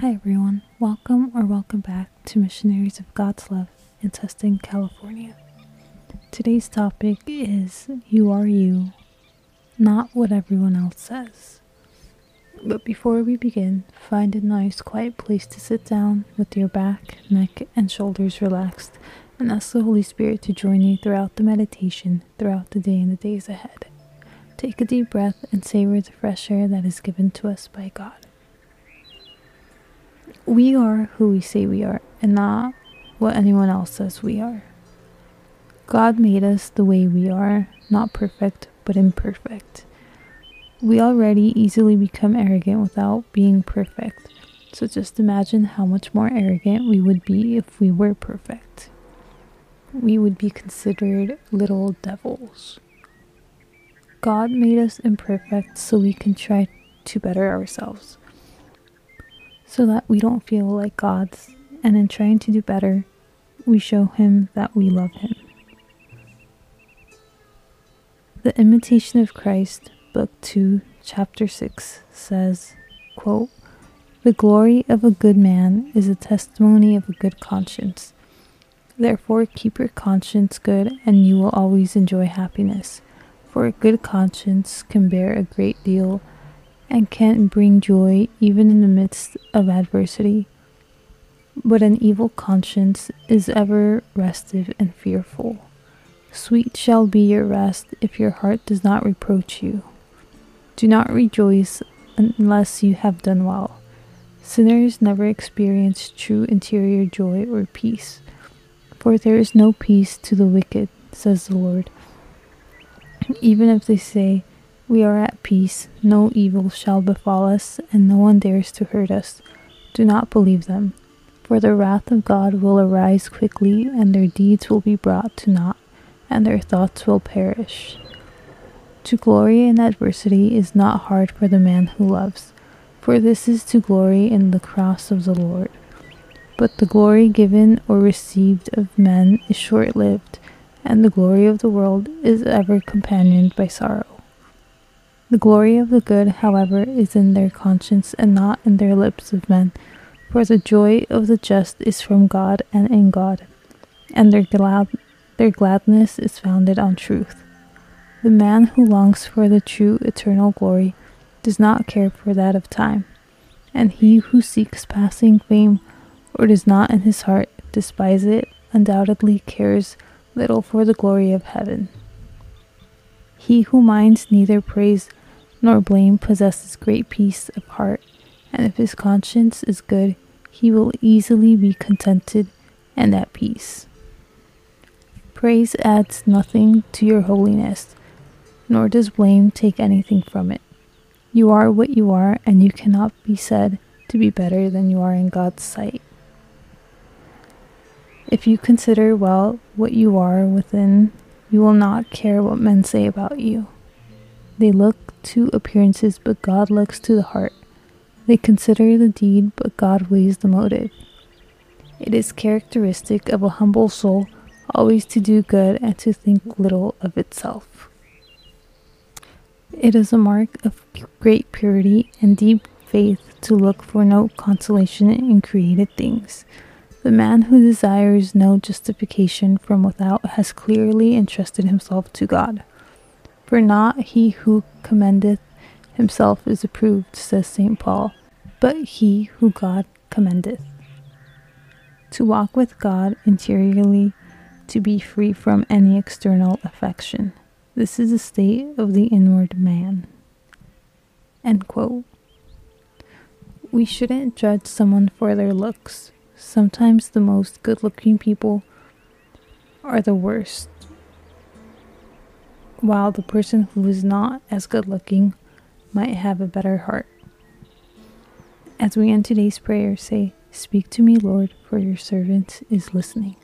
Hi, everyone. Welcome or welcome back to Missionaries of God's Love in Tustin, California. Today's topic is You Are You, not what everyone else says. But before we begin, find a nice, quiet place to sit down with your back, neck, and shoulders relaxed and ask the Holy Spirit to join you throughout the meditation, throughout the day and the days ahead. Take a deep breath and savor the fresh air that is given to us by God. We are who we say we are, and not what anyone else says we are. God made us the way we are, not perfect, but imperfect. We already easily become arrogant without being perfect, so just imagine how much more arrogant we would be if we were perfect. We would be considered little devils. God made us imperfect so we can try to better ourselves so that we don't feel like gods, and in trying to do better, we show Him that we love Him. The Imitation of Christ, Book 2, Chapter 6 says, quote, The glory of a good man is a testimony of a good conscience. Therefore, keep your conscience good, and you will always enjoy happiness. For a good conscience can bear a great deal and can bring joy even in the midst of adversity. But an evil conscience is ever restive and fearful. Sweet shall be your rest if your heart does not reproach you. Do not rejoice unless you have done well. Sinners never experience true interior joy or peace, for there is no peace to the wicked, says the Lord. Even if they say, we are peace, no evil shall befall us, and no one dares to hurt us. Do not believe them, for the wrath of God will arise quickly, and their deeds will be brought to naught, and their thoughts will perish. To glory in adversity is not hard for the man who loves, for this is to glory in the cross of the Lord. But the glory given or received of men is short lived, and the glory of the world is ever companioned by sorrow. The glory of the good, however, is in their conscience and not in their lips of men. For the joy of the just is from God and in God, and their glad their gladness is founded on truth. The man who longs for the true eternal glory does not care for that of time, and he who seeks passing fame or does not in his heart despise it undoubtedly cares little for the glory of heaven. He who minds neither praise nor blame possesses great peace of heart, and if his conscience is good, he will easily be contented and at peace. Praise adds nothing to your holiness, nor does blame take anything from it. You are what you are, and you cannot be said to be better than you are in God's sight. If you consider well what you are within, you will not care what men say about you. They look to appearances, but God looks to the heart. They consider the deed, but God weighs the motive. It is characteristic of a humble soul always to do good and to think little of itself. It is a mark of great purity and deep faith to look for no consolation in created things. The man who desires no justification from without has clearly entrusted himself to God. For not he who commendeth himself is approved, says St. Paul, but he who God commendeth. To walk with God interiorly, to be free from any external affection. This is the state of the inward man. End quote. We shouldn't judge someone for their looks. Sometimes the most good looking people are the worst while the person who is not as good looking might have a better heart. As we end today's prayer, say, Speak to me, Lord, for your servant is listening.